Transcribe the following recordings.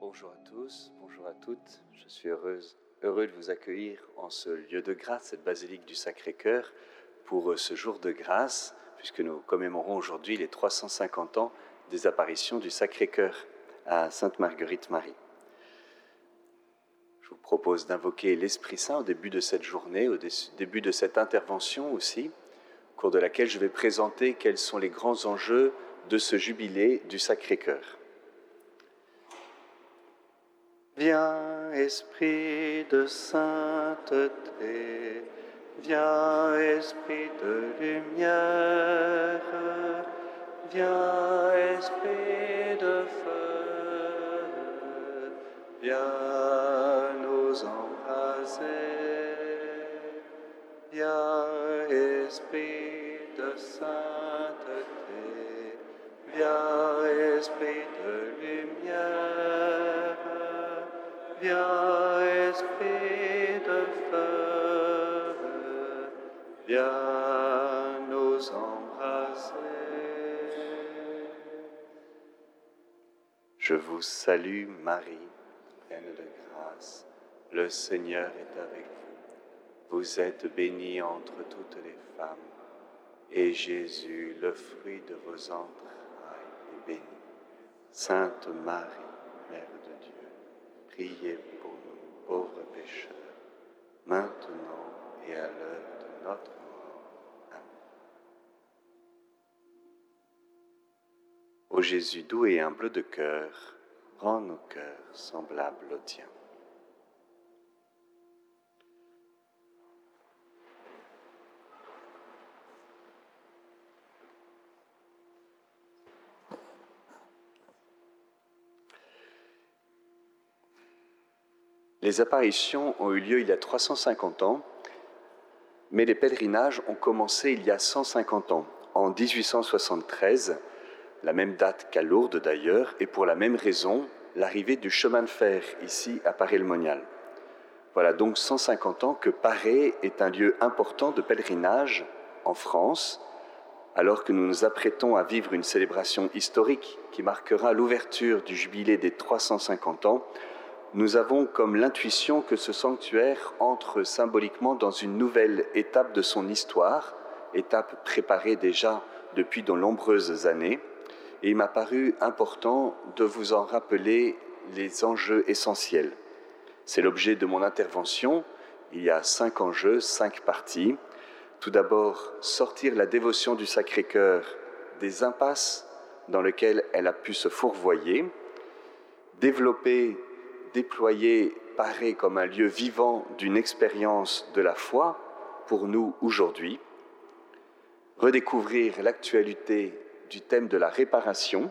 Bonjour à tous, bonjour à toutes. Je suis heureuse, heureux de vous accueillir en ce lieu de grâce, cette basilique du Sacré-Cœur, pour ce jour de grâce, puisque nous commémorons aujourd'hui les 350 ans des apparitions du Sacré-Cœur à Sainte Marguerite Marie. Je vous propose d'invoquer l'Esprit Saint au début de cette journée, au début de cette intervention aussi, au cours de laquelle je vais présenter quels sont les grands enjeux de ce jubilé du Sacré-Cœur. Viens, Esprit de sainteté, viens, Esprit de lumière, viens, Esprit de feu, viens nous embraser, viens, Esprit de sainteté, viens, Esprit viens, Esprit de feu, viens nous embraser. Je vous salue Marie, pleine de grâce, le Seigneur est avec vous. Vous êtes bénie entre toutes les femmes, et Jésus, le fruit de vos entrailles, est béni. Sainte Marie, Mère de Dieu, priez pour nous pauvres pécheurs, maintenant et à l'heure de notre mort. Amen. Ô Jésus doux et humble de cœur, rends nos cœurs semblables aux tiens. Les apparitions ont eu lieu il y a 350 ans, mais les pèlerinages ont commencé il y a 150 ans, en 1873, la même date qu'à Lourdes d'ailleurs, et pour la même raison, l'arrivée du chemin de fer ici à Paris-le-Monial. Voilà donc 150 ans que Paris est un lieu important de pèlerinage en France, alors que nous nous apprêtons à vivre une célébration historique qui marquera l'ouverture du jubilé des 350 ans nous avons comme l'intuition que ce sanctuaire entre symboliquement dans une nouvelle étape de son histoire, étape préparée déjà depuis de nombreuses années, et il m'a paru important de vous en rappeler les enjeux essentiels. C'est l'objet de mon intervention. Il y a cinq enjeux, cinq parties. Tout d'abord, sortir la dévotion du Sacré-Cœur des impasses dans lesquelles elle a pu se fourvoyer, développer déployer Paris comme un lieu vivant d'une expérience de la foi pour nous aujourd'hui, redécouvrir l'actualité du thème de la réparation,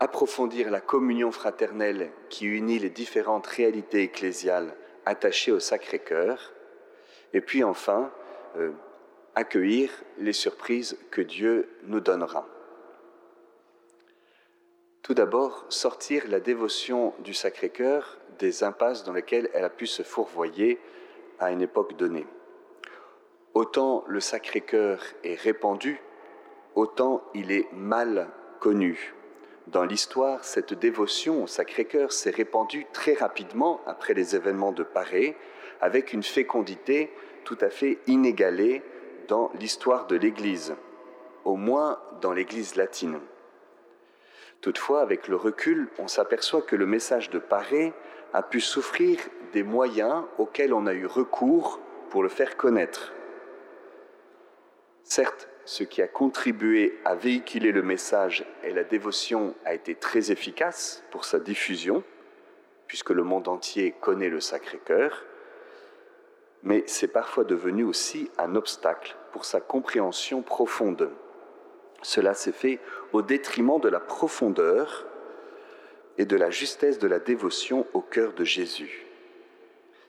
approfondir la communion fraternelle qui unit les différentes réalités ecclésiales attachées au Sacré-Cœur, et puis enfin euh, accueillir les surprises que Dieu nous donnera. Tout d'abord, sortir la dévotion du Sacré-Cœur des impasses dans lesquelles elle a pu se fourvoyer à une époque donnée. Autant le Sacré-Cœur est répandu, autant il est mal connu. Dans l'histoire, cette dévotion au Sacré-Cœur s'est répandue très rapidement après les événements de Paris, avec une fécondité tout à fait inégalée dans l'histoire de l'Église, au moins dans l'Église latine. Toutefois, avec le recul, on s'aperçoit que le message de Paré a pu souffrir des moyens auxquels on a eu recours pour le faire connaître. Certes, ce qui a contribué à véhiculer le message et la dévotion a été très efficace pour sa diffusion, puisque le monde entier connaît le Sacré-Cœur, mais c'est parfois devenu aussi un obstacle pour sa compréhension profonde. Cela s'est fait au détriment de la profondeur et de la justesse de la dévotion au cœur de Jésus.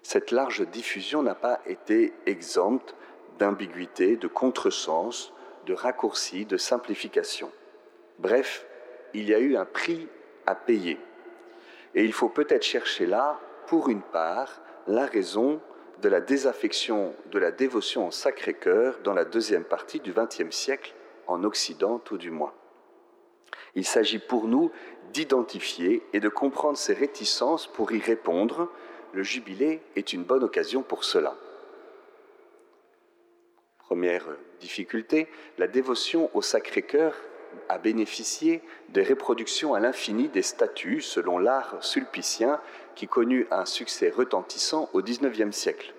Cette large diffusion n'a pas été exempte d'ambiguïté, de contresens, de raccourcis, de simplification. Bref, il y a eu un prix à payer. Et il faut peut-être chercher là, pour une part, la raison de la désaffection de la dévotion au Sacré-Cœur dans la deuxième partie du XXe siècle en Occident tout du moins. Il s'agit pour nous d'identifier et de comprendre ses réticences pour y répondre. Le jubilé est une bonne occasion pour cela. Première difficulté, la dévotion au Sacré-Cœur a bénéficié des reproductions à l'infini des statues selon l'art sulpicien qui connut un succès retentissant au XIXe siècle.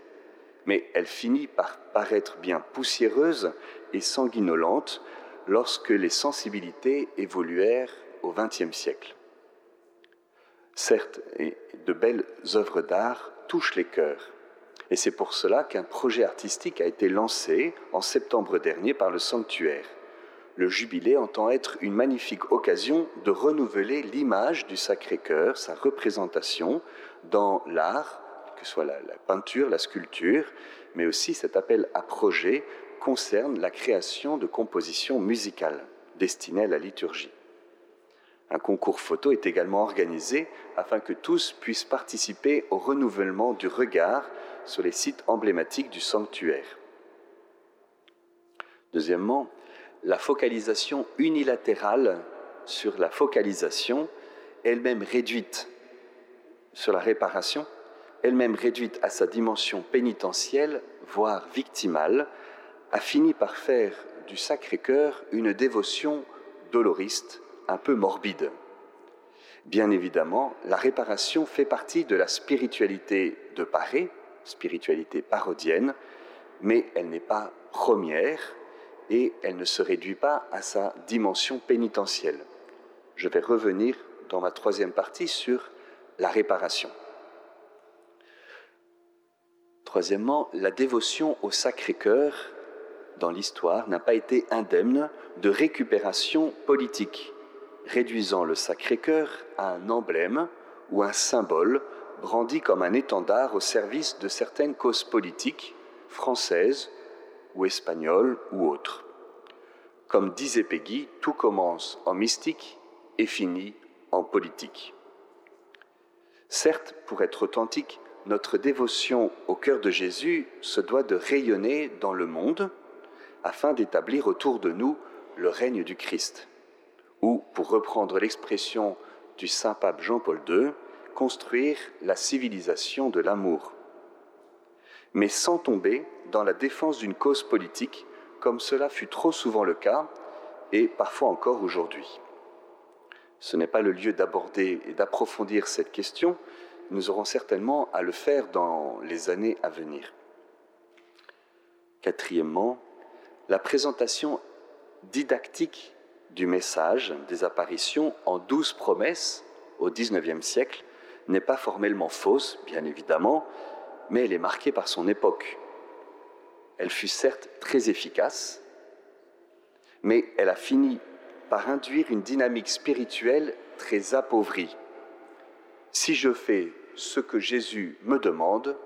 Mais elle finit par paraître bien poussiéreuse et sanguinolente lorsque les sensibilités évoluèrent au XXe siècle. Certes, de belles œuvres d'art touchent les cœurs, et c'est pour cela qu'un projet artistique a été lancé en septembre dernier par le sanctuaire. Le jubilé entend être une magnifique occasion de renouveler l'image du Sacré-Cœur, sa représentation dans l'art, que ce soit la, peinture, la sculpture, mais aussi cet appel à projet concerne la création de compositions musicales destinées à la liturgie. Un concours photo est également organisé afin que tous puissent participer au renouvellement du regard sur les sites emblématiques du sanctuaire. Deuxièmement, la focalisation unilatérale sur la focalisation, elle-même réduite sur la réparation, elle-même réduite à sa dimension pénitentielle, voire victimale, a fini par faire du Sacré-Cœur une dévotion doloriste, un peu morbide. Bien évidemment, la réparation fait partie de la spiritualité de Paré, spiritualité parodienne, mais elle n'est pas première et elle ne se réduit pas à sa dimension pénitentielle. Je vais revenir dans ma troisième partie sur la réparation. Troisièmement, la dévotion au Sacré-Cœur dans l'histoire n'a pas été indemne de récupération politique, réduisant le Sacré-Cœur à un emblème ou un symbole brandi comme un étendard au service de certaines causes politiques, françaises ou espagnoles ou autres. Comme disait Peggy, tout commence en mystique et finit en politique. Certes, pour être authentique, notre dévotion au cœur de Jésus se doit de rayonner dans le monde afin d'établir autour de nous le règne du Christ, ou, pour reprendre l'expression du saint pape Jean-Paul II, construire la civilisation de l'amour, mais sans tomber dans la défense d'une cause politique, comme cela fut trop souvent le cas, et parfois encore aujourd'hui. Ce n'est pas le lieu d'aborder et d'approfondir cette question, nous aurons certainement à le faire dans les années à venir. Quatrièmement, la présentation didactique du message des apparitions en douze promesses au XIXe siècle n'est pas formellement fausse, bien évidemment, mais elle est marquée par son époque. Elle fut certes très efficace, mais elle a fini par induire une dynamique spirituelle très appauvrie. Si je fais ce que Jésus me demande,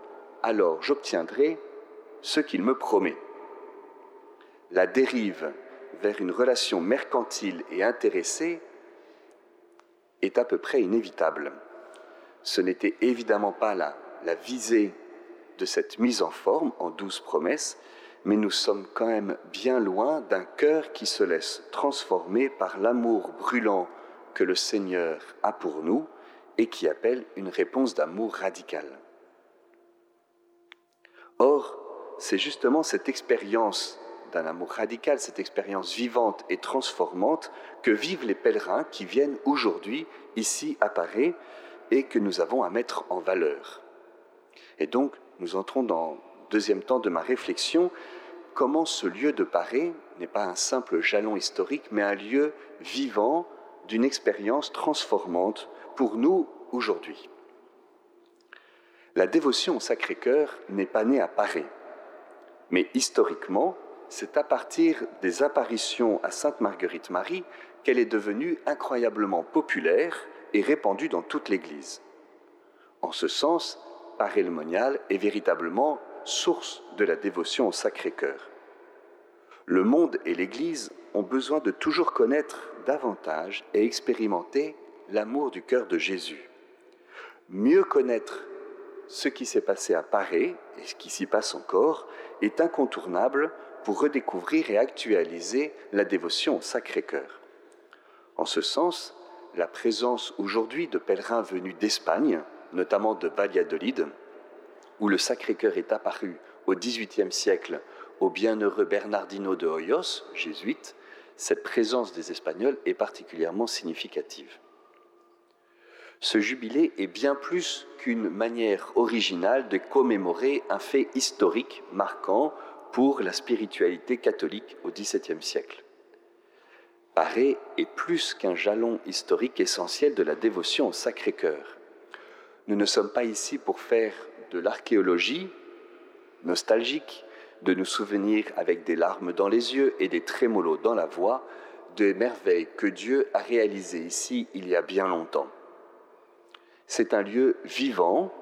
alors j'obtiendrai ce qu'il me promet. La dérive vers une relation mercantile et intéressée est à peu près inévitable. Ce n'était évidemment pas la, la visée de cette mise en forme en douze promesses, mais nous sommes quand même bien loin d'un cœur qui se laisse transformer par l'amour brûlant que le Seigneur a pour nous et qui appelle une réponse d'amour radical. Or, c'est justement cette expérience d'un amour radical, cette expérience vivante et transformante que vivent les pèlerins qui viennent aujourd'hui ici à Paris et que nous avons à mettre en valeur. Et donc, nous entrons dans le deuxième temps de ma réflexion, comment ce lieu de Paris n'est pas un simple jalon historique, mais un lieu vivant d'une expérience transformante pour nous aujourd'hui? La dévotion au Sacré-Cœur n'est pas née à Paris, mais historiquement, c'est à partir des apparitions à Sainte Marguerite Marie qu'elle est devenue incroyablement populaire et répandue dans toute l'Église. En ce sens, Paris le Monial est véritablement source de la dévotion au Sacré-Cœur. Le monde et l'Église ont besoin de toujours connaître davantage et expérimenter l'amour du cœur de Jésus. Mieux connaître ce qui s'est passé à Paris et ce qui s'y passe encore est incontournable pour redécouvrir et actualiser la dévotion au Sacré-Cœur. En ce sens, la présence aujourd'hui de pèlerins venus d'Espagne, notamment de Valladolid, où le Sacré-Cœur est apparu au XVIIIe siècle au bienheureux Bernardino de Hoyos, jésuite, cette présence des Espagnols est particulièrement significative. Ce jubilé est bien plus qu'une manière originale de commémorer un fait historique marquant pour la spiritualité catholique au XVIIe siècle. Paris est plus qu'un jalon historique essentiel de la dévotion au Sacré-Cœur. Nous ne sommes pas ici pour faire de l'archéologie nostalgique, de nous souvenir avec des larmes dans les yeux et des trémolos dans la voix des merveilles que Dieu a réalisées ici il y a bien longtemps. C'est un lieu vivant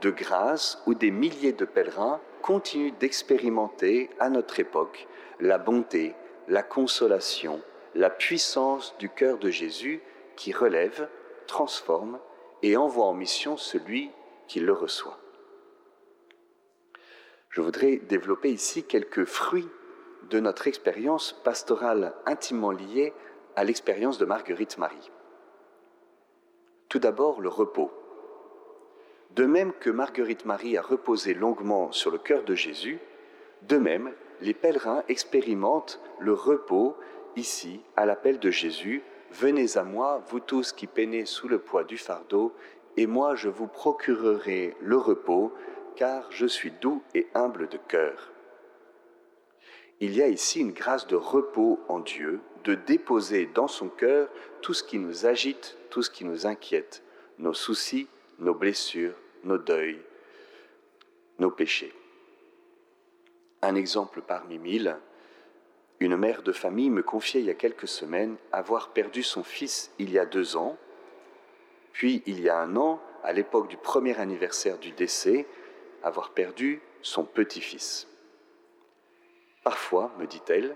de grâce où des milliers de pèlerins continuent d'expérimenter à notre époque la bonté, la consolation, la puissance du cœur de Jésus qui relève, transforme et envoie en mission celui qui le reçoit. Je voudrais développer ici quelques fruits de notre expérience pastorale intimement liée à l'expérience de Marguerite Marie. Tout d'abord, le repos. De même que Marguerite Marie a reposé longuement sur le cœur de Jésus, de même, les pèlerins expérimentent le repos ici à l'appel de Jésus. Venez à moi, vous tous qui peinez sous le poids du fardeau, et moi je vous procurerai le repos, car je suis doux et humble de cœur. Il y a ici une grâce de repos en Dieu, de déposer dans son cœur tout ce qui nous agite, tout ce qui nous inquiète, nos soucis, nos blessures, nos deuils, nos péchés. Un exemple parmi mille, une mère de famille me confiait il y a quelques semaines avoir perdu son fils il y a deux ans, puis il y a un an, à l'époque du premier anniversaire du décès, avoir perdu son petit-fils. Parfois, me dit-elle,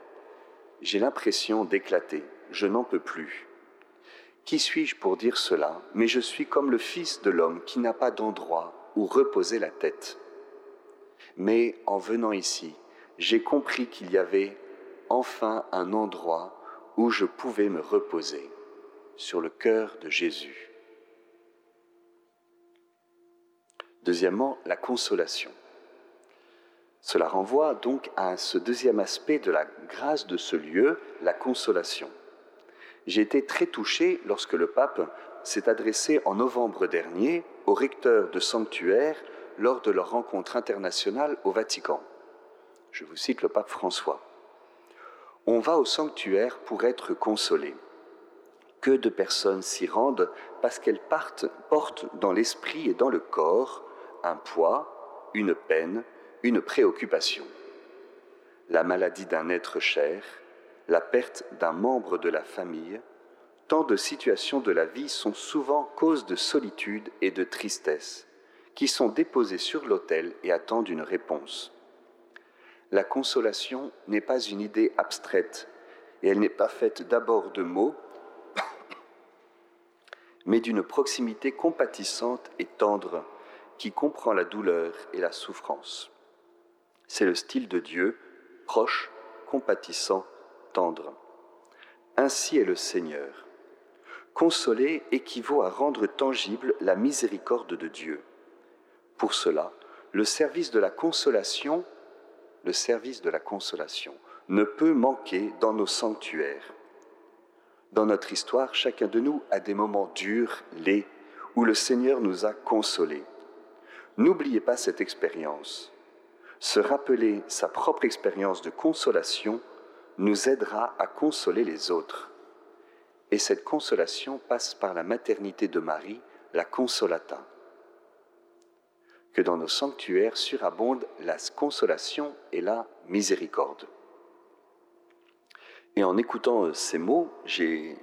j'ai l'impression d'éclater, je n'en peux plus. Qui suis-je pour dire cela? Mais je suis comme le Fils de l'homme qui n'a pas d'endroit où reposer la tête. Mais en venant ici, j'ai compris qu'il y avait enfin un endroit où je pouvais me reposer, sur le cœur de Jésus. Deuxièmement, la consolation. Cela renvoie donc à ce deuxième aspect de la grâce de ce lieu, la consolation. J'ai été très touché lorsque le pape s'est adressé en novembre dernier au recteur de sanctuaire lors de leur rencontre internationale au Vatican. Je vous cite le pape François. On va au sanctuaire pour être consolé. Que de personnes s'y rendent parce qu'elles portent dans l'esprit et dans le corps un poids, une peine, une préoccupation. La maladie d'un être cher, la perte d'un membre de la famille, tant de situations de la vie sont souvent cause de solitude et de tristesse, qui sont déposées sur l'autel et attendent une réponse. La consolation n'est pas une idée abstraite, et elle n'est pas faite d'abord de mots, mais d'une proximité compatissante et tendre qui comprend la douleur et la souffrance. C'est le style de Dieu, proche, compatissant, Ainsi est le Seigneur. Consoler équivaut à rendre tangible la miséricorde de Dieu. Pour cela, le service de la consolation, le service de la consolation ne peut manquer dans nos sanctuaires. Dans notre histoire, chacun de nous a des moments durs, laids, où le Seigneur nous a consolés. N'oubliez pas cette expérience. Se rappeler sa propre expérience de consolation nous aidera à consoler les autres. Et cette consolation passe par la maternité de Marie, la consolata. Que dans nos sanctuaires surabonde la consolation et la miséricorde. Et en écoutant ces mots, je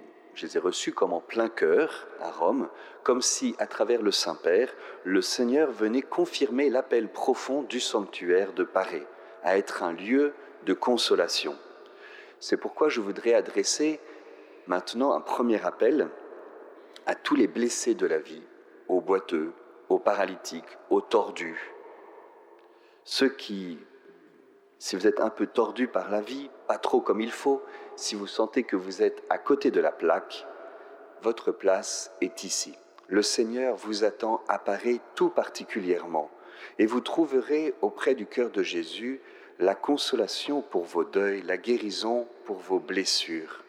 les ai reçus comme en plein cœur à Rome, comme si, à travers le Saint-Père, le Seigneur venait confirmer l'appel profond du sanctuaire de Paris, à être un lieu de consolation. C'est pourquoi je voudrais adresser maintenant un premier appel à tous les blessés de la vie, aux boiteux, aux paralytiques, aux tordus, ceux qui si vous êtes un peu tordu par la vie, pas trop comme il faut, si vous sentez que vous êtes à côté de la plaque, votre place est ici. Le Seigneur vous attend à Paris tout particulièrement, et vous trouverez auprès du cœur de Jésus la consolation pour vos deuils, la guérison pour vos blessures,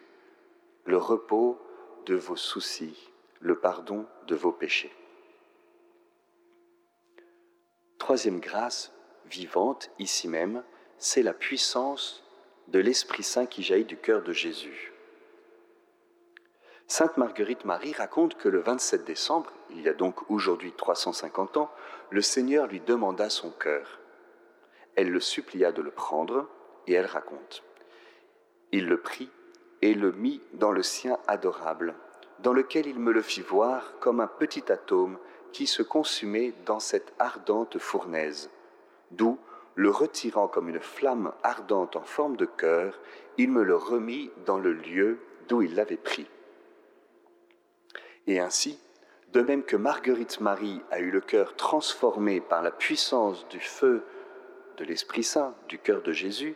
le repos de vos soucis, le pardon de vos péchés. Troisième grâce vivante, ici même, c'est la puissance de l'Esprit Saint qui jaillit du cœur de Jésus. Sainte Marguerite Marie raconte que le 27 décembre, il y a donc aujourd'hui 350 ans, le Seigneur lui demanda son cœur. Elle le supplia de le prendre et elle raconte. Il le prit et le mit dans le sien adorable, dans lequel il me le fit voir comme un petit atome qui se consumait dans cette ardente fournaise, d'où, le retirant comme une flamme ardente en forme de cœur, il me le remit dans le lieu d'où il l'avait pris. Et ainsi, de même que Marguerite Marie a eu le cœur transformé par la puissance du feu de l'Esprit Saint, du cœur de Jésus,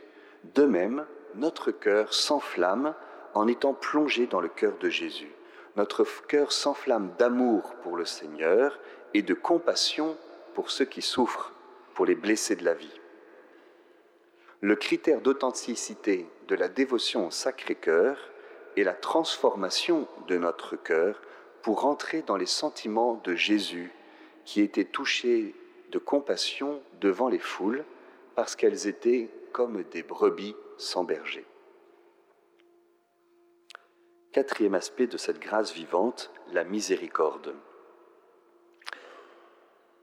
de même, notre cœur s'enflamme en étant plongé dans le cœur de Jésus. Notre cœur s'enflamme d'amour pour le Seigneur et de compassion pour ceux qui souffrent, pour les blessés de la vie. Le critère d'authenticité de la dévotion au Sacré-Cœur est la transformation de notre cœur pour entrer dans les sentiments de Jésus qui était touché de compassion devant les foules parce qu'elles étaient comme des brebis sans berger. Quatrième aspect de cette grâce vivante, la miséricorde.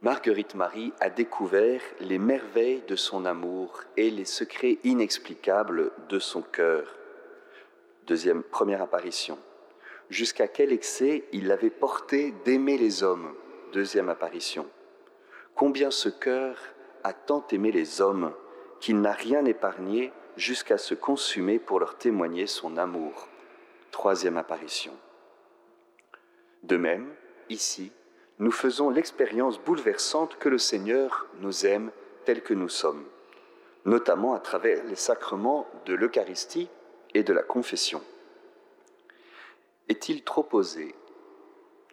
Marguerite Marie a découvert les merveilles de son amour et les secrets inexplicables de son cœur. Deuxième, première apparition jusqu'à quel excès il l'avait porté d'aimer les hommes. Deuxième apparition. Combien ce cœur a tant aimé les hommes qu'il n'a rien épargné jusqu'à se consumer pour leur témoigner son amour. Troisième apparition. De même, ici, nous faisons l'expérience bouleversante que le Seigneur nous aime tels que nous sommes, notamment à travers les sacrements de l'Eucharistie et de la confession. Est-il trop osé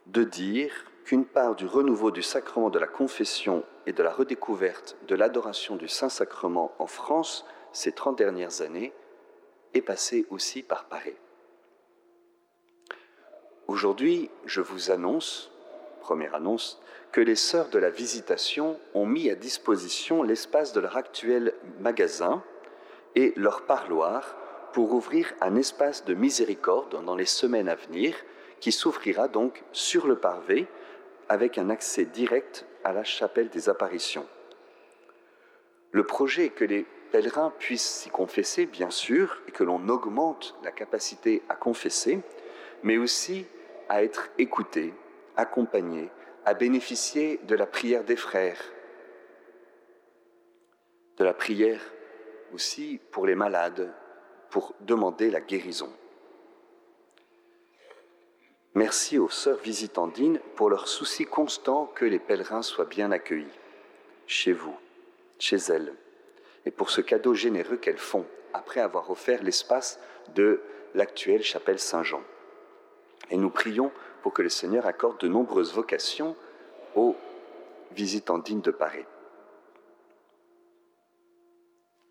de dire qu'une part du renouveau du sacrement de la confession et de la redécouverte de l'adoration du Saint-Sacrement en France ces trente dernières années est passée aussi par Paris. Aujourd'hui, je vous annonce, première annonce, que les sœurs de la Visitation ont mis à disposition l'espace de leur actuel magasin et leur parloir pour ouvrir un espace de miséricorde dans les semaines à venir qui s'ouvrira donc sur le parvé avec un accès direct à la chapelle des apparitions. Le projet est que les pèlerins puissent s'y confesser, bien sûr, et que l'on augmente la capacité à confesser, mais aussi à être écoutés, accompagnés, à bénéficier de la prière des frères, de la prière aussi pour les malades, pour demander la guérison. Merci aux sœurs visitandines pour leur souci constant que les pèlerins soient bien accueillis, chez vous, chez elles, et pour ce cadeau généreux qu'elles font après avoir offert l'espace de l'actuelle chapelle Saint-Jean. Et nous prions pour que le Seigneur accorde de nombreuses vocations aux visitandines de Paris.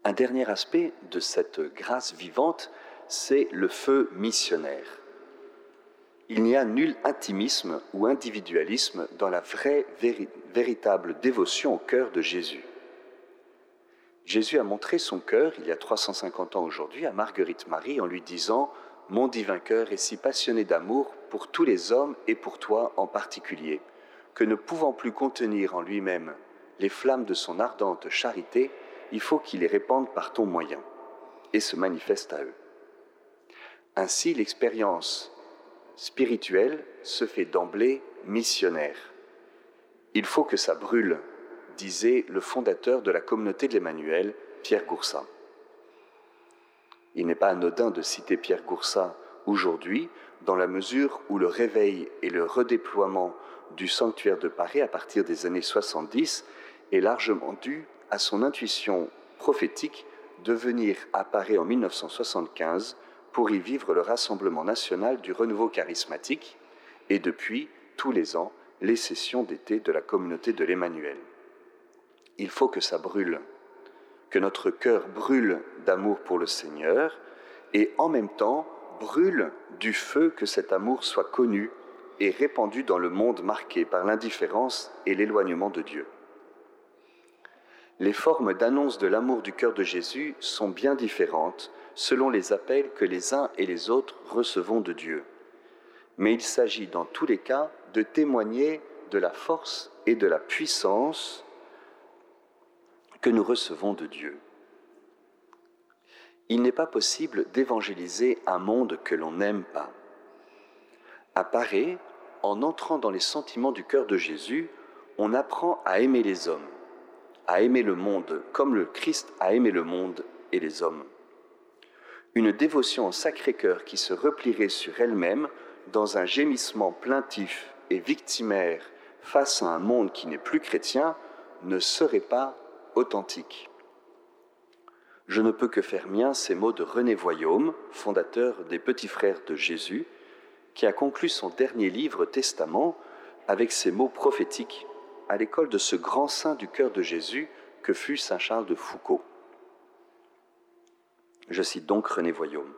Un dernier aspect de cette grâce vivante, c'est le feu missionnaire. Il n'y a nul intimisme ou individualisme dans la vraie, véritable dévotion au cœur de Jésus. Jésus a montré son cœur, il y a 350 ans aujourd'hui, à Marguerite Marie en lui disant Mon divin cœur est si passionné d'amour pour tous les hommes et pour toi en particulier, que ne pouvant plus contenir en lui-même les flammes de son ardente charité, il faut qu'il les répande par ton moyen et se manifeste à eux. Ainsi, l'expérience spirituelle se fait d'emblée missionnaire. Il faut que ça brûle, disait le fondateur de la communauté de l'Emmanuel, Pierre Goursat. Il n'est pas anodin de citer Pierre Goursat aujourd'hui, dans la mesure où le réveil et le redéploiement du sanctuaire de Paris à partir des années 70 est largement dû à son intuition prophétique de venir à Paris en 1975 pour y vivre le Rassemblement national du renouveau charismatique et depuis, tous les ans, les sessions d'été de la communauté de l'Emmanuel. Il faut que ça brûle, que notre cœur brûle d'amour pour le Seigneur et en même temps brûle du feu que cet amour soit connu et répandu dans le monde marqué par l'indifférence et l'éloignement de Dieu. Les formes d'annonce de l'amour du cœur de Jésus sont bien différentes selon les appels que les uns et les autres recevons de Dieu. Mais il s'agit dans tous les cas de témoigner de la force et de la puissance que nous recevons de Dieu. Il n'est pas possible d'évangéliser un monde que l'on n'aime pas. Apparaît, en entrant dans les sentiments du cœur de Jésus, on apprend à aimer les hommes, à aimer le monde comme le Christ a aimé le monde et les hommes. Une dévotion au Sacré-Cœur qui se replierait sur elle-même dans un gémissement plaintif et victimaire face à un monde qui n'est plus chrétien ne serait pas authentique. Je ne peux que faire mien ces mots de René Voyaume, fondateur des Petits Frères de Jésus, qui a conclu son dernier livre Testament avec ces mots prophétiques à l'école de ce grand saint du cœur de Jésus que fut Saint Charles de Foucault. Je cite donc René Voyaume.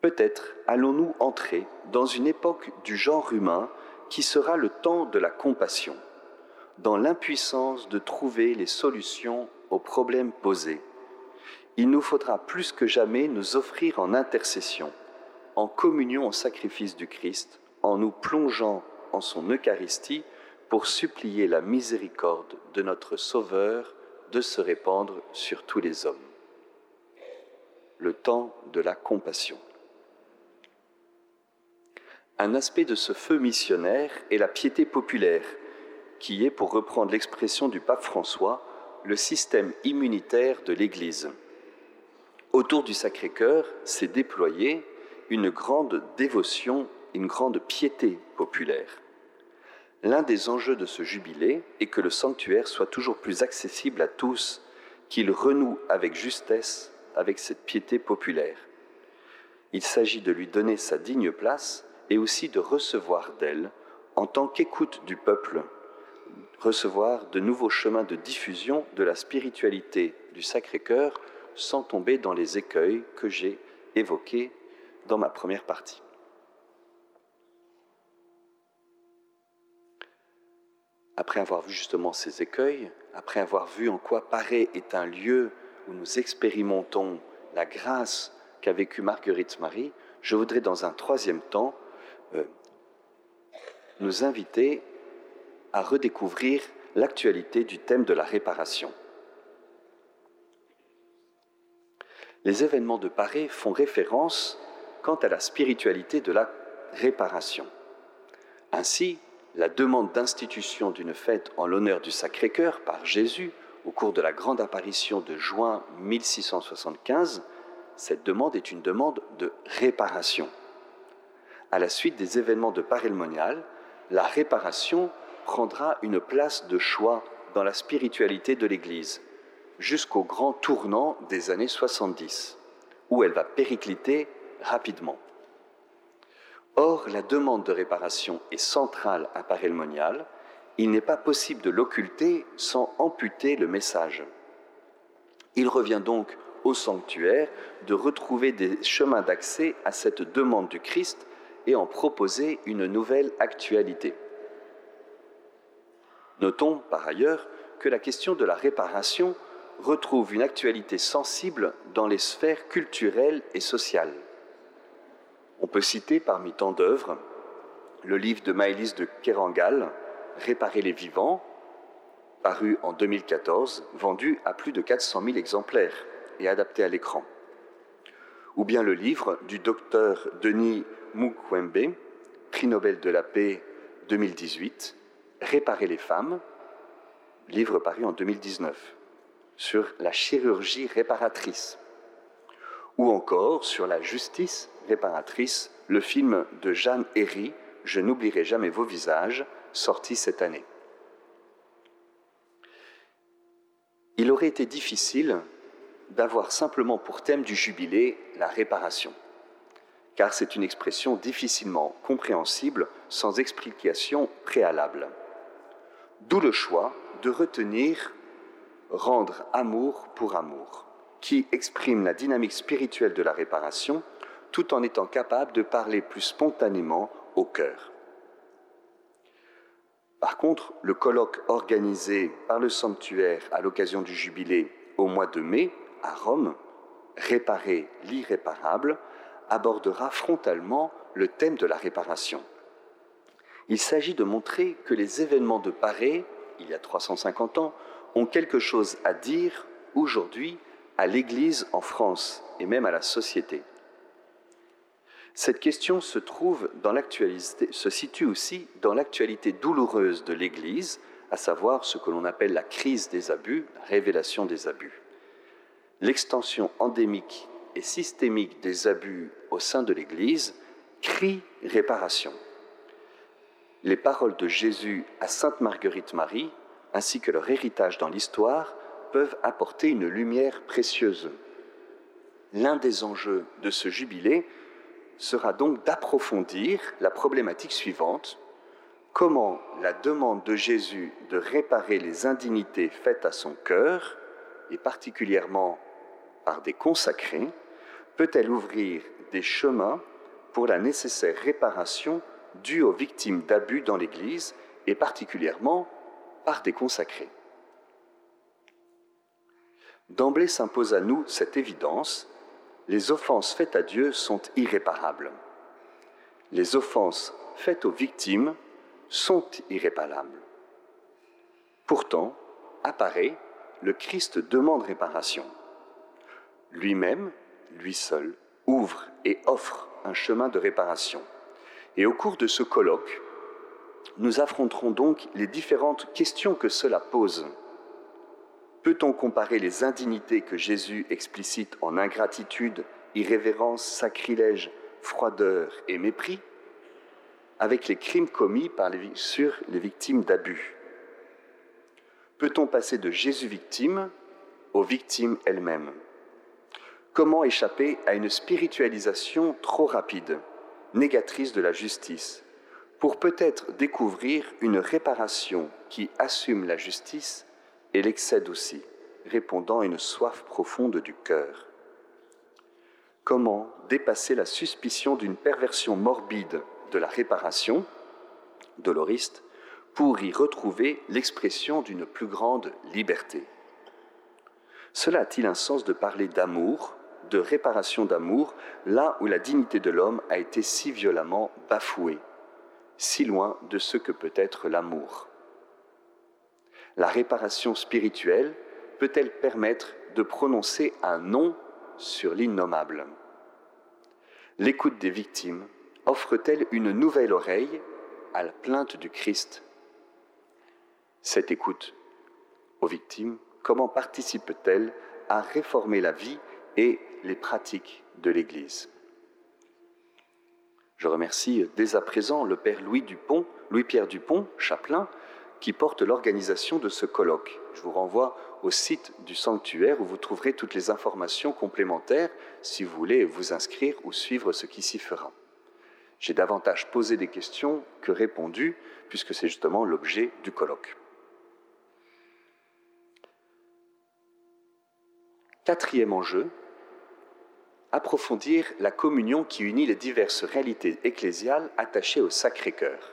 Peut-être allons-nous entrer dans une époque du genre humain qui sera le temps de la compassion dans l'impuissance de trouver les solutions aux problèmes posés. Il nous faudra plus que jamais nous offrir en intercession, en communion au sacrifice du Christ, en nous plongeant en son Eucharistie pour supplier la miséricorde de notre Sauveur de se répandre sur tous les hommes. Le temps de la compassion. Un aspect de ce feu missionnaire est la piété populaire qui est, pour reprendre l'expression du pape François, le système immunitaire de l'Église. Autour du Sacré-Cœur s'est déployée une grande dévotion, une grande piété populaire. L'un des enjeux de ce jubilé est que le sanctuaire soit toujours plus accessible à tous, qu'il renoue avec justesse avec cette piété populaire. Il s'agit de lui donner sa digne place et aussi de recevoir d'elle, en tant qu'écoute du peuple, recevoir de nouveaux chemins de diffusion de la spiritualité du Sacré-Cœur sans tomber dans les écueils que j'ai évoqués dans ma première partie. Après avoir vu justement ces écueils, après avoir vu en quoi Paris est un lieu où nous expérimentons la grâce qu'a vécue Marguerite Marie, je voudrais dans un troisième temps euh, nous inviter à redécouvrir l'actualité du thème de la réparation. Les événements de Paris font référence quant à la spiritualité de la réparation. Ainsi, la demande d'institution d'une fête en l'honneur du Sacré-Cœur par Jésus au cours de la grande apparition de juin 1675, cette demande est une demande de réparation. À la suite des événements de Paris monial la réparation prendra une place de choix dans la spiritualité de l'Église, jusqu'au grand tournant des années 70, où elle va péricliter rapidement. Or, la demande de réparation est centrale à Paray monial Il n'est pas possible de l'occulter sans amputer le message. Il revient donc au sanctuaire de retrouver des chemins d'accès à cette demande du Christ et en proposer une nouvelle actualité. Notons par ailleurs que la question de la réparation retrouve une actualité sensible dans les sphères culturelles et sociales. On peut citer parmi tant d'œuvres le livre de Maëlys de Kerangal, Réparer les vivants, paru en 2014, vendu à plus de 400 000 exemplaires et adapté à l'écran. Ou bien le livre du docteur Denis Mukwembe, prix Nobel de la paix 2018, Réparer les femmes, livre paru en 2019, sur la chirurgie réparatrice, ou encore sur la justice réparatrice, le film de Jeanne Herry, Je n'oublierai jamais vos visages, sorti cette année. Il aurait été difficile d'avoir simplement pour thème du jubilé la réparation, car c'est une expression difficilement compréhensible sans explication préalable. D'où le choix de retenir rendre amour pour amour, qui exprime la dynamique spirituelle de la réparation tout en étant capable de parler plus spontanément au cœur. Par contre, le colloque organisé par le sanctuaire à l'occasion du jubilé au mois de mai à Rome, Réparer l'irréparable, abordera frontalement le thème de la réparation. Il s'agit de montrer que les événements de Paris, il y a 350 ans, ont quelque chose à dire aujourd'hui à l'Église en France et même à la société. Cette question se trouve situe aussi dans l'actualité douloureuse de l'Église, à savoir ce que l'on appelle la crise des abus, la révélation des abus. L'extension endémique et systémique des abus au sein de l'Église crie réparation. Les paroles de Jésus à Sainte Marguerite Marie, ainsi que leur héritage dans l'histoire, peuvent apporter une lumière précieuse. L'un des enjeux de ce jubilé sera donc d'approfondir la problématique suivante. Comment la demande de Jésus de réparer les indignités faites à son cœur, et particulièrement par des consacrés, peut-elle ouvrir des chemins pour la nécessaire réparation due aux victimes d'abus dans l'Église, et particulièrement par des consacrés? D'emblée s'impose à nous cette évidence les offenses faites à Dieu sont irréparables. Les offenses faites aux victimes sont irréparables. Pourtant, apparaît, le Christ demande réparation. Lui-même, lui seul, ouvre et offre un chemin de réparation. Et au cours de ce colloque, nous affronterons donc les différentes questions que cela pose Peut-on comparer les indignités que Jésus explicite en ingratitude, irrévérence, sacrilège, froideur et mépris avec les crimes commis sur les victimes d'abus? Peut-on passer de Jésus victime aux victimes elles-mêmes? Comment échapper à une spiritualisation trop rapide, négatrice de la justice, pour peut-être découvrir une réparation qui assume la justice et l'excède aussi, répondant à une soif profonde du cœur. Comment dépasser la suspicion d'une perversion morbide de la réparation, doloriste, pour y retrouver l'expression d'une plus grande liberté? Cela a-t-il un sens de parler d'amour, de réparation d'amour, là où la dignité de l'homme a été si violemment bafouée, si loin de ce que peut être l'amour? La réparation spirituelle peut-elle permettre de prononcer un non sur l'innommable? L'écoute des victimes offre-t-elle une nouvelle oreille à la plainte du Christ? Cette écoute aux victimes, comment participe-t-elle à réformer la vie et les pratiques de l'Église? Je remercie dès à présent le Père Louis Dupont, Louis-Pierre Dupont, chapelain, qui porte l'organisation de ce colloque. Je vous renvoie au site du sanctuaire où vous trouverez toutes les informations complémentaires si vous voulez vous inscrire ou suivre ce qui s'y fera. J'ai davantage posé des questions que répondu, puisque c'est justement l'objet du colloque. Quatrième enjeu, approfondir la communion qui unit les diverses réalités ecclésiales attachées au Sacré-Cœur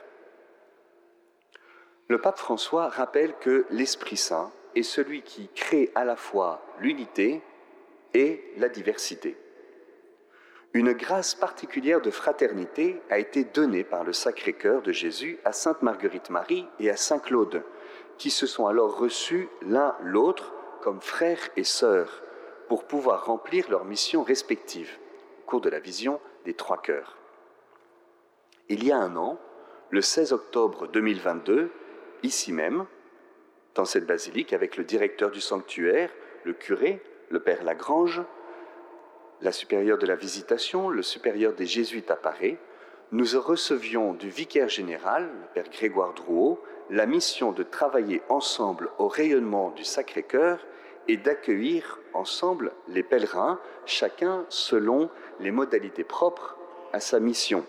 le pape François rappelle que l'Esprit Saint est celui qui crée à la fois l'unité et la diversité. Une grâce particulière de fraternité a été donnée par le Sacré-Cœur de Jésus à Sainte Marguerite Marie et à Saint Claude, qui se sont alors reçus l'un l'autre comme frères et sœurs pour pouvoir remplir leurs missions respectives au cours de la vision des trois cœurs. Il y a un an, le 16 octobre 2022, ici même, dans cette basilique, avec le directeur du sanctuaire, le curé, le père Lagrange, la supérieure de la visitation, le supérieur des jésuites à Paris, nous recevions du vicaire général, le père Grégoire Drouot, la mission de travailler ensemble au rayonnement du Sacré-Cœur et d'accueillir ensemble les pèlerins, chacun selon les modalités propres à sa mission.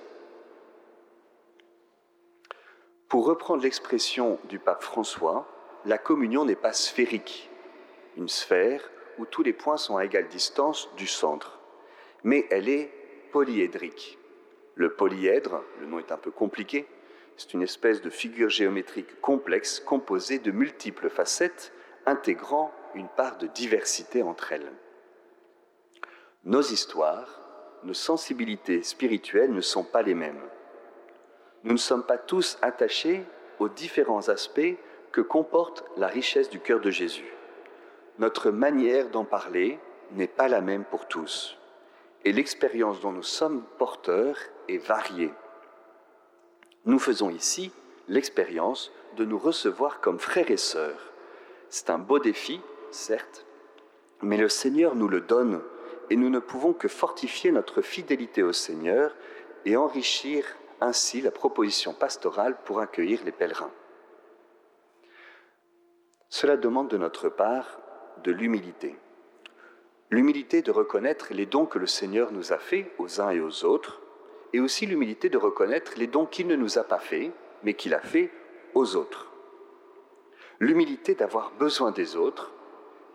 Pour reprendre l'expression du pape François, la communion n'est pas sphérique, une sphère où tous les points sont à égale distance du centre, mais elle est polyédrique. Le polyèdre, le nom est un peu compliqué, c'est une espèce de figure géométrique complexe composée de multiples facettes intégrant une part de diversité entre elles. Nos histoires, nos sensibilités spirituelles ne sont pas les mêmes. Nous ne sommes pas tous attachés aux différents aspects que comporte la richesse du cœur de Jésus. Notre manière d'en parler n'est pas la même pour tous, et l'expérience dont nous sommes porteurs est variée. Nous faisons ici l'expérience de nous recevoir comme frères et sœurs. C'est un beau défi, certes, mais le Seigneur nous le donne et nous ne pouvons que fortifier notre fidélité au Seigneur et enrichir ainsi la proposition pastorale pour accueillir les pèlerins. Cela demande de notre part de l'humilité. L'humilité de reconnaître les dons que le Seigneur nous a faits aux uns et aux autres, et aussi l'humilité de reconnaître les dons qu'il ne nous a pas faits, mais qu'il a faits aux autres. L'humilité d'avoir besoin des autres,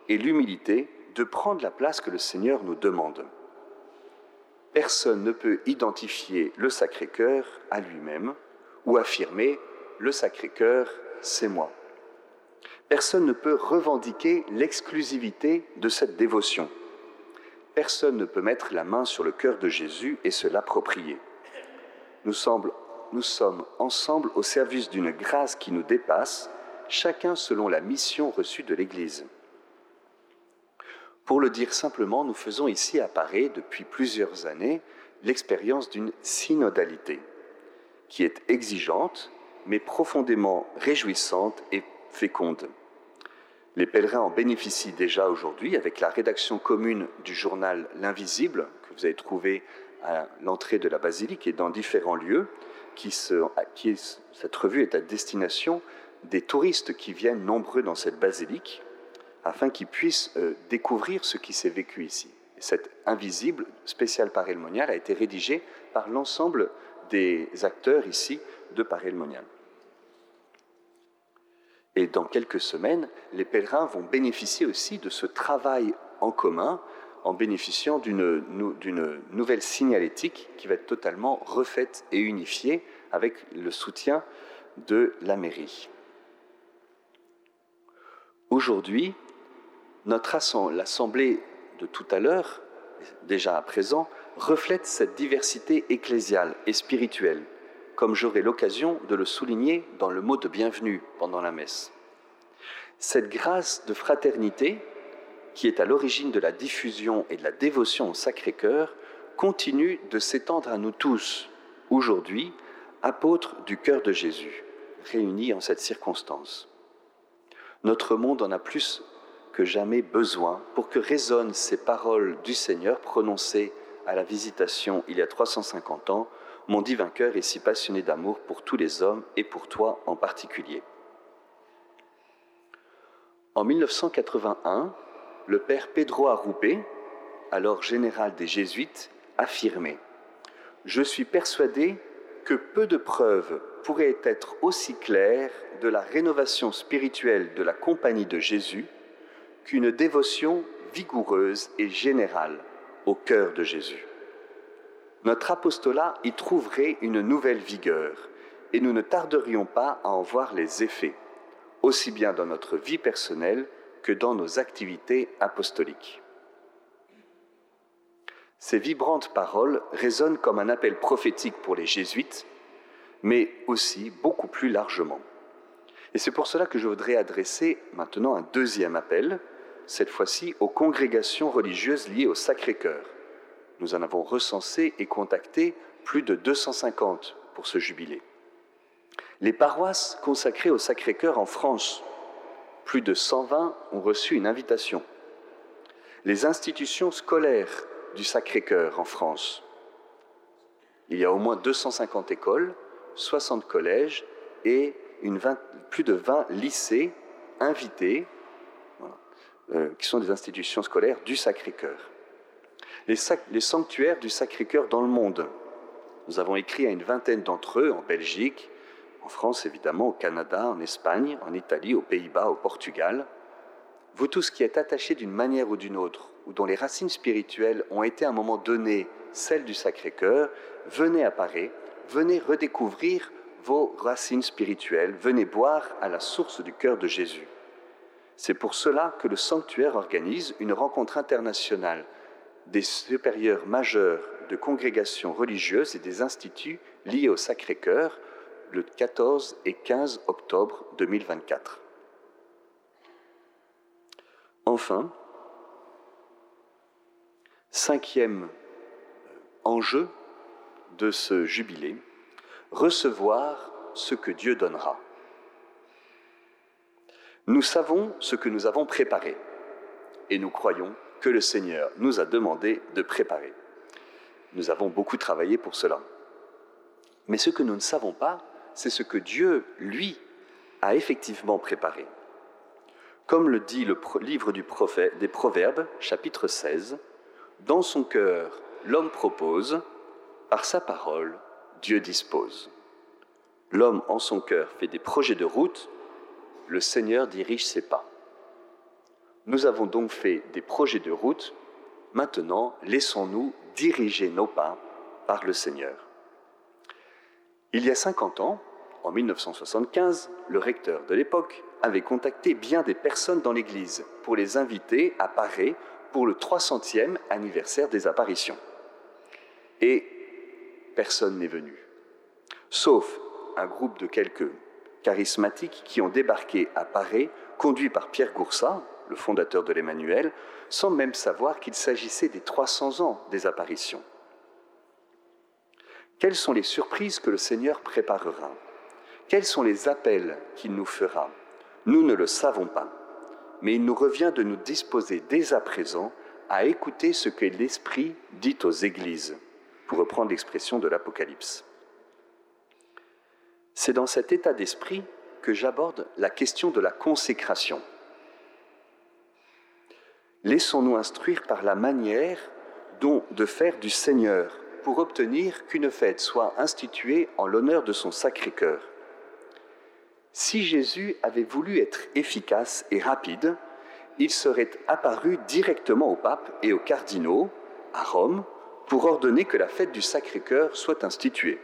et l'humilité de prendre la place que le Seigneur nous demande. Personne ne peut identifier le Sacré-Cœur à lui-même ou affirmer le Sacré-Cœur, c'est moi. Personne ne peut revendiquer l'exclusivité de cette dévotion. Personne ne peut mettre la main sur le cœur de Jésus et se l'approprier. Nous, nous sommes ensemble au service d'une grâce qui nous dépasse, chacun selon la mission reçue de l'Église. Pour le dire simplement, nous faisons ici apparaître depuis plusieurs années l'expérience d'une synodalité qui est exigeante mais profondément réjouissante et féconde. Les pèlerins en bénéficient déjà aujourd'hui avec la rédaction commune du journal L'Invisible, que vous avez trouvé à l'entrée de la basilique et dans différents lieux. Cette revue est à destination des touristes qui viennent nombreux dans cette basilique afin qu'ils puissent euh, découvrir ce qui s'est vécu ici. Et cet invisible spécial Paris Monial a été rédigé par l'ensemble des acteurs ici de Paris Monial. Et dans quelques semaines, les pèlerins vont bénéficier aussi de ce travail en commun en bénéficiant d'une nouvelle signalétique qui va être totalement refaite et unifiée avec le soutien de la mairie. Aujourd'hui, notre l'assemblée de tout à l'heure, déjà à présent, reflète cette diversité ecclésiale et spirituelle comme j'aurai l'occasion de le souligner dans le mot de bienvenue pendant la messe. Cette grâce de fraternité, qui est à l'origine de la diffusion et de la dévotion au Sacré-Cœur, continue de s'étendre à nous tous, aujourd'hui, apôtres du cœur de Jésus, réunis en cette circonstance. Notre monde en a plus que jamais besoin pour que résonnent ces paroles du Seigneur prononcées à la visitation il y a 350 ans mon divin cœur est si passionné d'amour pour tous les hommes et pour toi en particulier. En 1981, le père Pedro Arrupe, alors général des Jésuites, affirmait Je suis persuadé que peu de preuves pourraient être aussi claires de la rénovation spirituelle de la compagnie de Jésus qu'une dévotion vigoureuse et générale au cœur de Jésus notre apostolat y trouverait une nouvelle vigueur, et nous ne tarderions pas à en voir les effets, aussi bien dans notre vie personnelle que dans nos activités apostoliques. Ces vibrantes paroles résonnent comme un appel prophétique pour les jésuites, mais aussi beaucoup plus largement. Et c'est pour cela que je voudrais adresser maintenant un deuxième appel, cette fois-ci aux congrégations religieuses liées au Sacré-Cœur nous en avons recensé et contacté plus de 250 pour ce jubilé. Les paroisses consacrées au Sacré-Cœur en France, plus de 120 ont reçu une invitation. Les institutions scolaires du Sacré-Cœur en France, il y a au moins 250 écoles, 60 collèges et plus de 20 lycées invités, euh, qui sont des institutions scolaires du Sacré-Cœur les, sanctuaires du Sacré-Cœur dans le monde. Nous avons écrit à une vingtaine d'entre eux en Belgique, en France évidemment, au Canada, en Espagne, en Italie, aux Pays-Bas, au Portugal. Vous tous qui êtes attachés d'une manière ou d'une autre, ou dont les racines spirituelles ont été à un moment donné celles du Sacré-Cœur, venez à Paris, venez redécouvrir vos racines spirituelles, venez boire à la source du cœur de Jésus. C'est pour cela que le sanctuaire organise une rencontre internationale des supérieurs majeurs de congrégations religieuses et des instituts liés au Sacré-Cœur le 14 et 15 octobre 2024. Enfin, cinquième enjeu de ce jubilé, recevoir ce que Dieu donnera. Nous savons ce que nous avons préparé et nous croyons que le Seigneur nous a demandé de préparer. Nous avons beaucoup travaillé pour cela. Mais ce que nous ne savons pas, c'est ce que Dieu, lui, a effectivement préparé. Comme le dit le livre des Proverbes, chapitre 16, Dans son cœur, l'homme propose, par sa parole, Dieu dispose. L'homme en son cœur fait des projets de route, le Seigneur dirige ses pas. Nous avons donc fait des projets de route, maintenant laissons-nous diriger nos pas par le Seigneur. Il y a 50 ans, en 1975, le recteur de l'époque avait contacté bien des personnes dans l'Église pour les inviter à Paris pour le 300e anniversaire des apparitions. Et personne n'est venu, sauf un groupe de quelques charismatiques qui ont débarqué à Paris, conduits par Pierre Goursat, le fondateur de l'Emmanuel, sans même savoir qu'il s'agissait des 300 ans des apparitions. Quelles sont les surprises que le Seigneur préparera? Quels sont les appels qu'il nous fera? Nous ne le savons pas, mais il nous revient de nous disposer dès à présent à écouter ce que l'Esprit dit aux églises, pour reprendre l'expression de l'Apocalypse. C'est dans cet état d'esprit que j'aborde la question de la consécration. Laissons-nous instruire par la manière dont de faire du Seigneur pour obtenir qu'une fête soit instituée en l'honneur de son Sacré-Cœur. Si Jésus avait voulu être efficace et rapide, il serait apparu directement au pape et aux cardinaux, à Rome, pour ordonner que la fête du Sacré-Cœur soit instituée.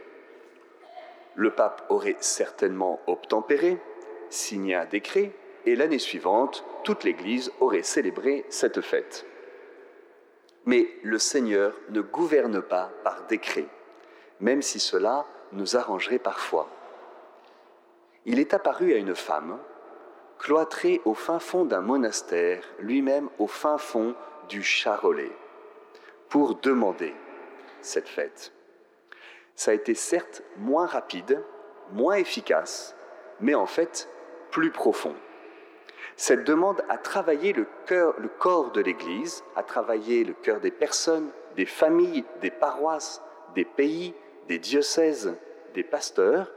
Le pape aurait certainement obtempéré, signé un décret, et l'année suivante, toute l'Église aurait célébré cette fête. Mais le Seigneur ne gouverne pas par décret, même si cela nous arrangerait parfois. Il est apparu à une femme, cloîtrée au fin fond d'un monastère, lui-même au fin fond du Charolais, pour demander cette fête. Ça a été certes moins rapide, moins efficace, mais en fait plus profond. Cette demande a travaillé le, corps de l'Église, a travaillé le cœur des personnes, des familles, des paroisses, des pays, des diocèses, des pasteurs,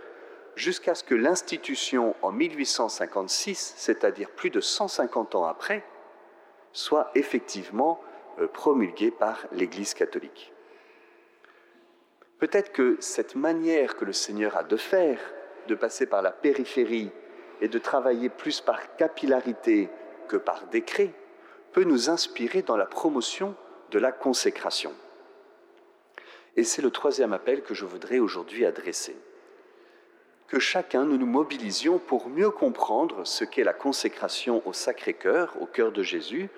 jusqu'à ce que l'institution en 1856, c'est-à-dire plus de 150 ans après, soit effectivement euh, promulguée par l'Église catholique. Peut-être que cette manière que le Seigneur a de faire, de passer par la périphérie et de travailler plus par capillarité que par décret, peut nous inspirer dans la promotion de la consécration. Et c'est le troisième appel que je voudrais aujourd'hui adresser. Que chacun nous nous mobilisions pour mieux comprendre ce qu'est la consécration au Sacré-Cœur, au cœur de Jésus,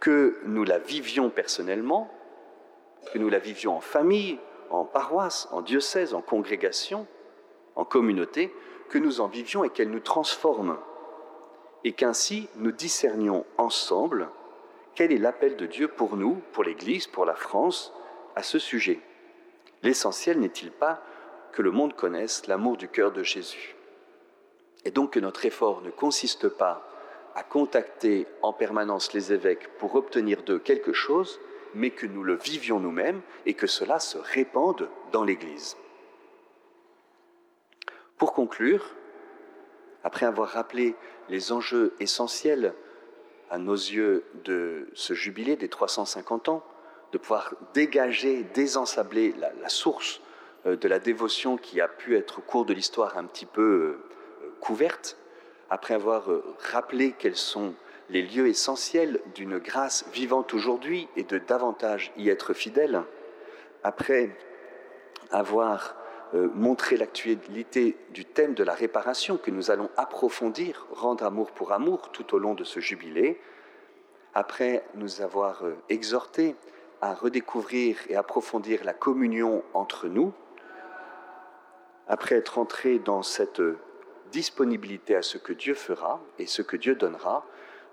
que nous la vivions personnellement, que nous la vivions en famille, en paroisse, en diocèse, en congrégation, en communauté, que nous en vivions et qu'elle nous transforme, et qu'ainsi nous discernions ensemble quel est l'appel de Dieu pour nous, pour l'Église, pour la France, à ce sujet. L'essentiel n'est-il pas que le monde connaisse l'amour du cœur de Jésus? Et donc que notre effort ne consiste pas à contacter en permanence les évêques pour obtenir d'eux quelque chose, mais que nous le vivions nous-mêmes et que cela se répande dans l'Église. Pour conclure, après avoir rappelé les enjeux essentiels à nos yeux de ce jubilé des 350 ans, de pouvoir dégager, désensabler la, source euh, de la dévotion qui a pu être au cours de l'histoire un petit peu euh, couverte, après avoir rappelé quels sont les lieux essentiels d'une grâce vivante aujourd'hui et de davantage y être fidèle, après avoir montré l'actualité du thème de la réparation que nous allons approfondir, rendre amour pour amour tout au long de ce jubilé, après nous avoir exhorté à redécouvrir et approfondir la communion entre nous, après être entré dans cette disponibilité à ce que Dieu fera et ce que Dieu donnera,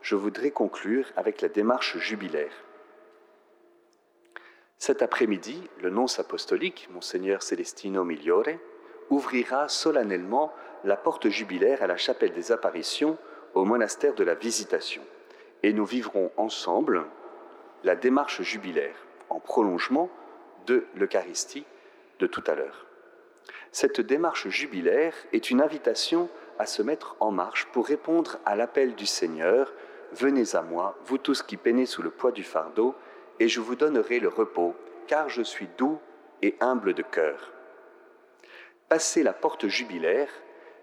je voudrais conclure avec la démarche jubilaire. Cet après-midi, le nonce apostolique, Monseigneur Celestino Migliore, ouvrira solennellement la porte jubilaire à la chapelle des apparitions au monastère de la Visitation. Et nous vivrons ensemble la démarche jubilaire en prolongement de l'Eucharistie de tout à l'heure. Cette démarche jubilaire est une invitation à se mettre en marche pour répondre à l'appel du Seigneur Venez à moi, vous tous qui peinez sous le poids du fardeau, et je vous donnerai le repos, car je suis doux et humble de cœur. Passer la porte jubilaire,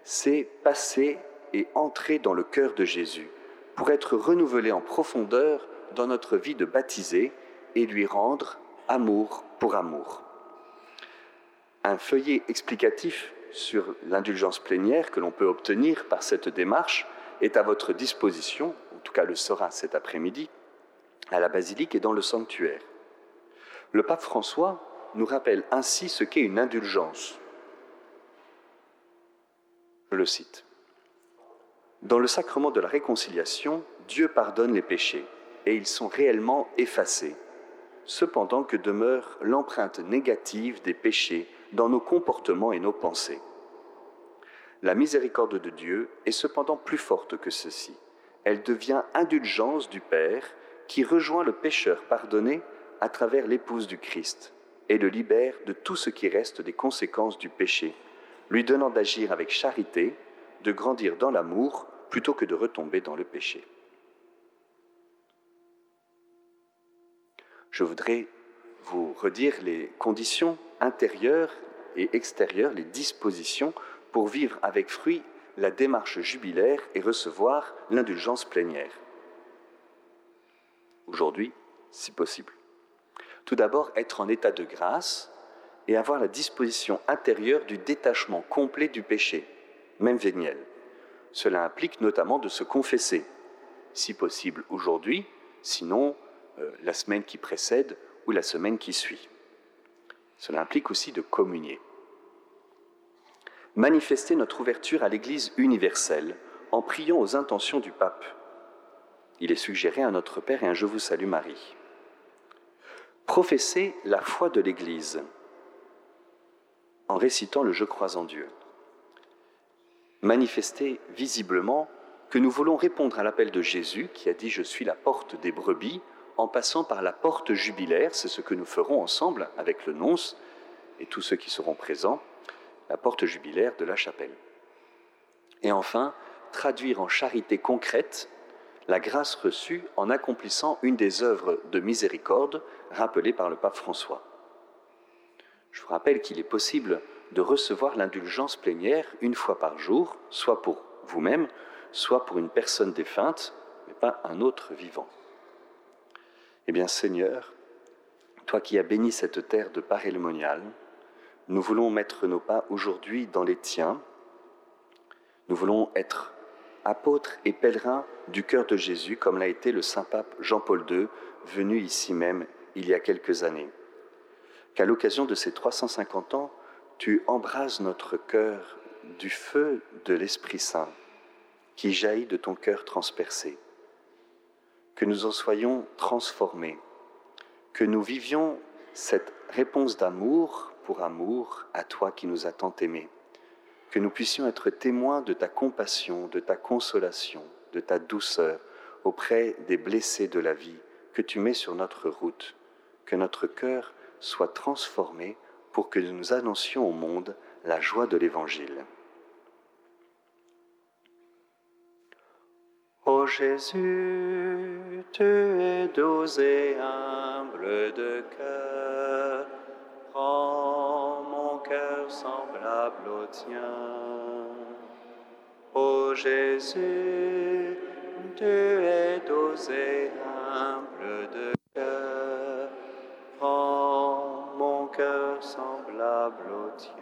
c'est passer et entrer dans le cœur de Jésus, pour être renouvelé en profondeur dans notre vie de baptisé et lui rendre amour pour amour. Un feuillet explicatif sur l'indulgence plénière que l'on peut obtenir par cette démarche est à votre disposition, tout cas le sera cet après-midi, à la basilique et dans le sanctuaire. Le pape François nous rappelle ainsi ce qu'est une indulgence. Je le cite. Dans le sacrement de la réconciliation, Dieu pardonne les péchés et ils sont réellement effacés, cependant que demeure l'empreinte négative des péchés dans nos comportements et nos pensées. La miséricorde de Dieu est cependant plus forte que ceci. Elle devient indulgence du Père qui rejoint le pécheur pardonné à travers l'épouse du Christ et le libère de tout ce qui reste des conséquences du péché, lui donnant d'agir avec charité, de grandir dans l'amour plutôt que de retomber dans le péché. Je voudrais vous redire les conditions intérieures et extérieures, les dispositions pour vivre avec fruit la démarche jubilaire et recevoir l'indulgence plénière. Aujourd'hui, si possible. Tout d'abord, être en état de grâce et avoir la disposition intérieure du détachement complet du péché, même véniel. Cela implique notamment de se confesser, si possible aujourd'hui, sinon euh, la semaine qui précède ou la semaine qui suit. Cela implique aussi de communier. Manifester notre ouverture à l'Église universelle en priant aux intentions du pape. Il est suggéré à notre Père et un Je vous salue Marie. Professer la foi de l'Église en récitant le Je crois en Dieu. Manifester visiblement que nous voulons répondre à l'appel de Jésus qui a dit Je suis la porte des brebis en passant par la porte jubilaire, c'est ce que nous ferons ensemble avec le nonce et tous ceux qui seront présents, la porte jubilaire de la chapelle. Et enfin, traduire en charité concrète la grâce reçue en accomplissant une des œuvres de miséricorde rappelées par le pape François. Je vous rappelle qu'il est possible de recevoir l'indulgence plénière une fois par jour, soit pour vous-même, soit pour une personne défunte, mais pas un autre vivant. Eh bien Seigneur, toi qui as béni cette terre de parélémonial, nous voulons mettre nos pas aujourd'hui dans les tiens. Nous voulons être apôtres et pèlerins du cœur de Jésus, comme l'a été le saint pape Jean-Paul II, venu ici même il y a quelques années. Qu'à l'occasion de ces 350 ans, tu embrases notre cœur du feu de l'Esprit Saint qui jaillit de ton cœur transpercé que nous en soyons transformés, que nous vivions cette réponse d'amour pour amour à toi qui nous as tant aimés, que nous puissions être témoins de ta compassion, de ta consolation, de ta douceur auprès des blessés de la vie que tu mets sur notre route, que notre cœur soit transformé pour que nous annoncions au monde la joie de l'Évangile. Ô Jésus, tu es doux et humble de cœur, cœur au tien. Ô Jésus, tu es doux et humble de cœur, rends mon cœur semblable au tien.